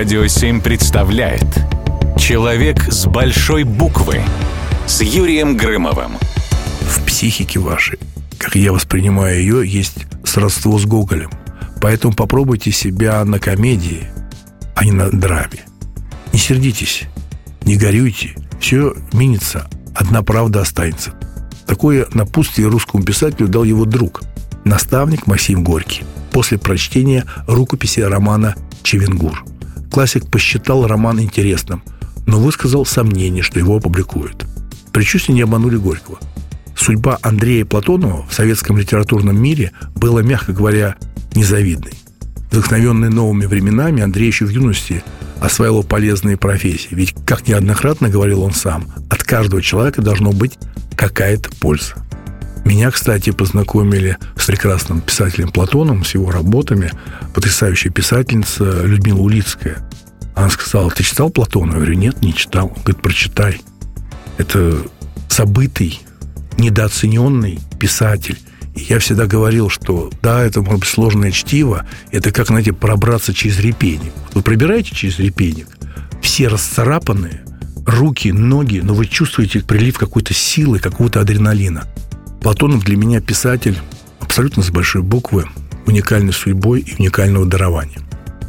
Радио 7 представляет Человек с большой буквы с Юрием Грымовым. В психике вашей, как я воспринимаю ее, есть сродство с Гоголем. Поэтому попробуйте себя на комедии, а не на драме. Не сердитесь, не горюйте, все минится, одна правда останется. Такое напутствие русскому писателю дал его друг, наставник Максим Горький, после прочтения рукописи романа «Чевенгур». Классик посчитал роман интересным, но высказал сомнение, что его опубликуют. Предчувствия не обманули Горького. Судьба Андрея Платонова в советском литературном мире была, мягко говоря, незавидной. Вдохновенный новыми временами, Андрей еще в юности осваивал полезные профессии. Ведь, как неоднократно говорил он сам, от каждого человека должно быть какая-то польза. Меня, кстати, познакомили прекрасным писателем Платоном, с его работами. Потрясающая писательница Людмила Улицкая. Она сказала, ты читал Платона? Я говорю, нет, не читал. Он говорит, прочитай. Это забытый, недооцененный писатель. И я всегда говорил, что да, это может быть сложное чтиво, это как, знаете, пробраться через репейник. Вы пробираете через репейник, все расцарапанные, руки, ноги, но вы чувствуете прилив какой-то силы, какого-то адреналина. Платонов для меня писатель абсолютно с большой буквы, уникальной судьбой и уникального дарования.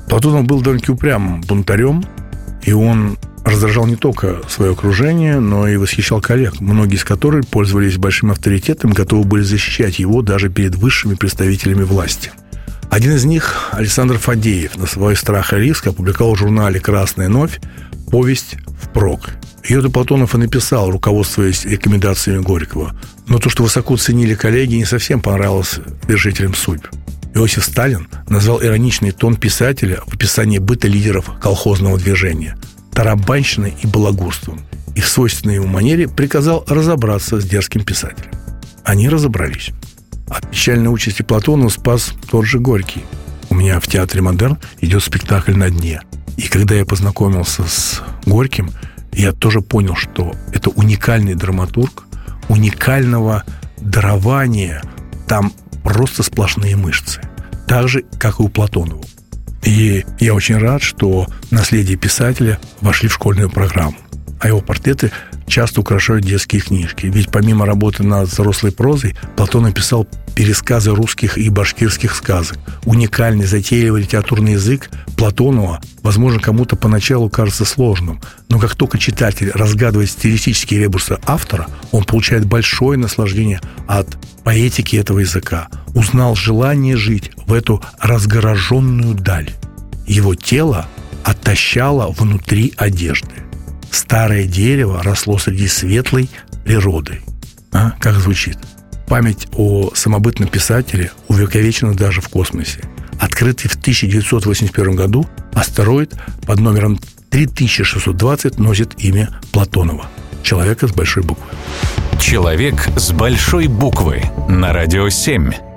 Платонов был довольно упрямым бунтарем, и он раздражал не только свое окружение, но и восхищал коллег, многие из которых пользовались большим авторитетом, готовы были защищать его даже перед высшими представителями власти. Один из них, Александр Фадеев, на свой страх и риск опубликовал в журнале «Красная новь» повесть «Впрок». Ее-то Платонов и написал, руководствуясь рекомендациями Горького. Но то, что высоко ценили коллеги, не совсем понравилось держителям судьб. Иосиф Сталин назвал ироничный тон писателя в описании быта лидеров колхозного движения – тарабанщиной и балагурством и в свойственной ему манере приказал разобраться с дерзким писателем. Они разобрались. От печальной участи Платона спас тот же Горький. У меня в театре «Модерн» идет спектакль «На дне». И когда я познакомился с Горьким, я тоже понял, что это уникальный драматург, уникального дарования. Там просто сплошные мышцы. Так же, как и у Платонова. И я очень рад, что наследие писателя вошли в школьную программу. А его портреты часто украшают детские книжки. Ведь помимо работы над взрослой прозой, Платон написал пересказы русских и башкирских сказок. Уникальный, затейливый литературный язык Платонова, возможно, кому-то поначалу кажется сложным, но как только читатель разгадывает стилистические ребусы автора, он получает большое наслаждение от поэтики этого языка. Узнал желание жить в эту разгороженную даль. Его тело оттащало внутри одежды. Старое дерево росло среди светлой природы. А? Как звучит? Память о самобытном писателе увековечена даже в космосе. Открытый в 1981 году астероид под номером 3620 носит имя Платонова. Человека с большой буквы. Человек с большой буквы на радио 7.